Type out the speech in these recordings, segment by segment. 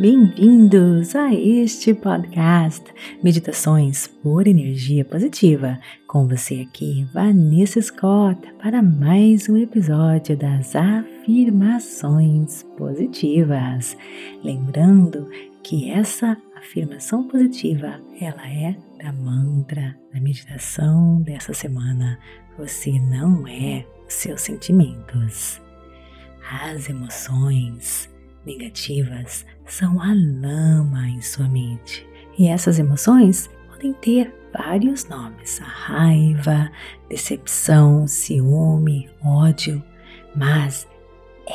Bem-vindos a este podcast Meditações por Energia Positiva. Com você aqui, Vanessa Scott, para mais um episódio das afirmações positivas. Lembrando que essa afirmação positiva, ela é da mantra da meditação dessa semana. Você não é seus sentimentos. As emoções negativas são a lama em sua mente. E essas emoções podem ter vários nomes: a raiva, decepção, ciúme, ódio, mas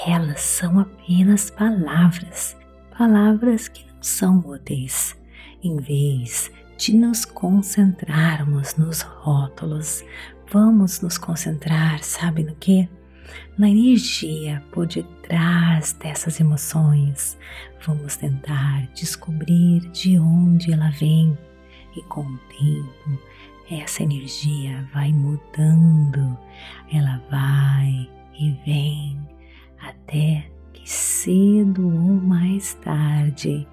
elas são apenas palavras, palavras que não são úteis. Em vez de nos concentrarmos nos rótulos, vamos nos concentrar, sabe no que? Na energia por detrás dessas emoções. Vamos tentar descobrir de onde ela vem e com o tempo essa energia vai mudando, ela vai e vem até que cedo ou mais tarde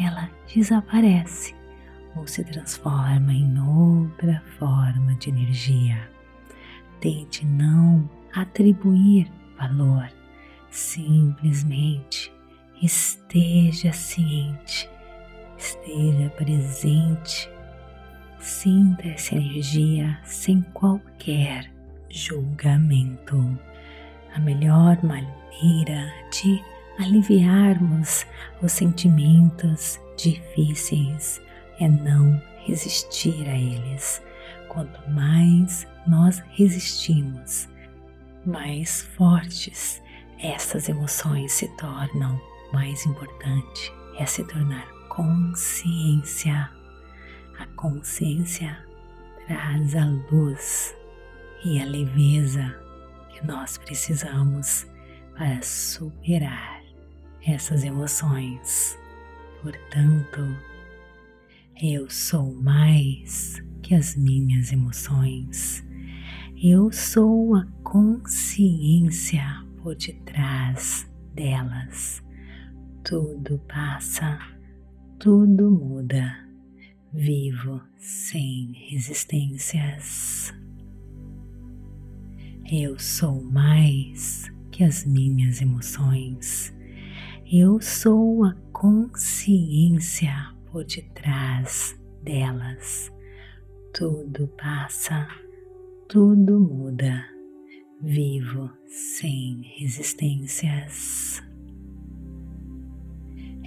ela desaparece ou se transforma em outra forma de energia. Tente não atribuir valor, simplesmente esteja ciente, esteja presente, sinta essa energia sem qualquer julgamento. A melhor maneira de aliviarmos os sentimentos difíceis é não resistir a eles. Quanto mais nós resistimos, mais fortes essas emoções se tornam, mais importante é se tornar consciência. A consciência traz a luz e a leveza que nós precisamos para superar essas emoções. Portanto, eu sou mais que as minhas emoções. Eu sou a consciência por detrás delas. Tudo passa, tudo muda. Vivo sem resistências. Eu sou mais que as minhas emoções. Eu sou a consciência por detrás delas. Tudo passa, tudo muda. Vivo sem resistências.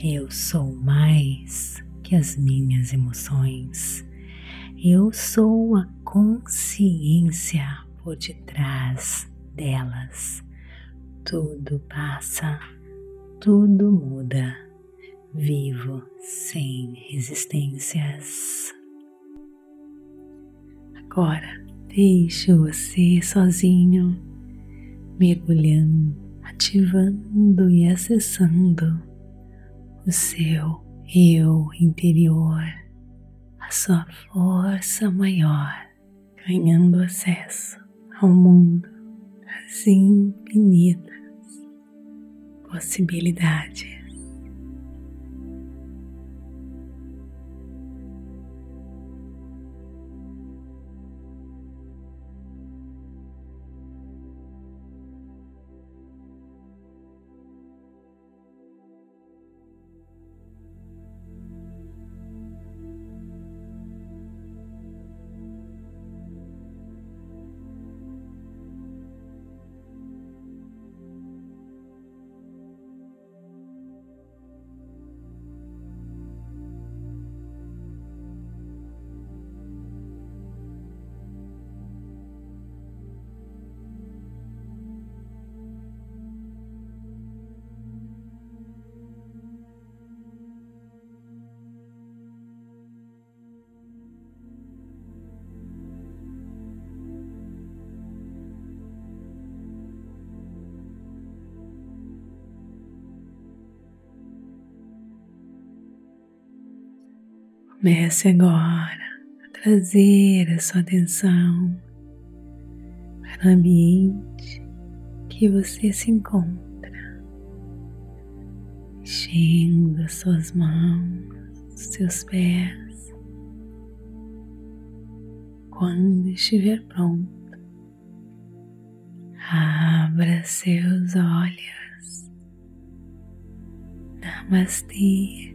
Eu sou mais que as minhas emoções. Eu sou a consciência por detrás delas. Tudo passa, tudo muda. Vivo sem resistências. Agora Deixe você sozinho, mergulhando, ativando e acessando o seu eu interior, a sua força maior, ganhando acesso ao mundo das infinitas possibilidades. Comece agora a trazer a sua atenção para o ambiente que você se encontra. mexendo as suas mãos, seus pés. Quando estiver pronto, abra seus olhos. Namastê,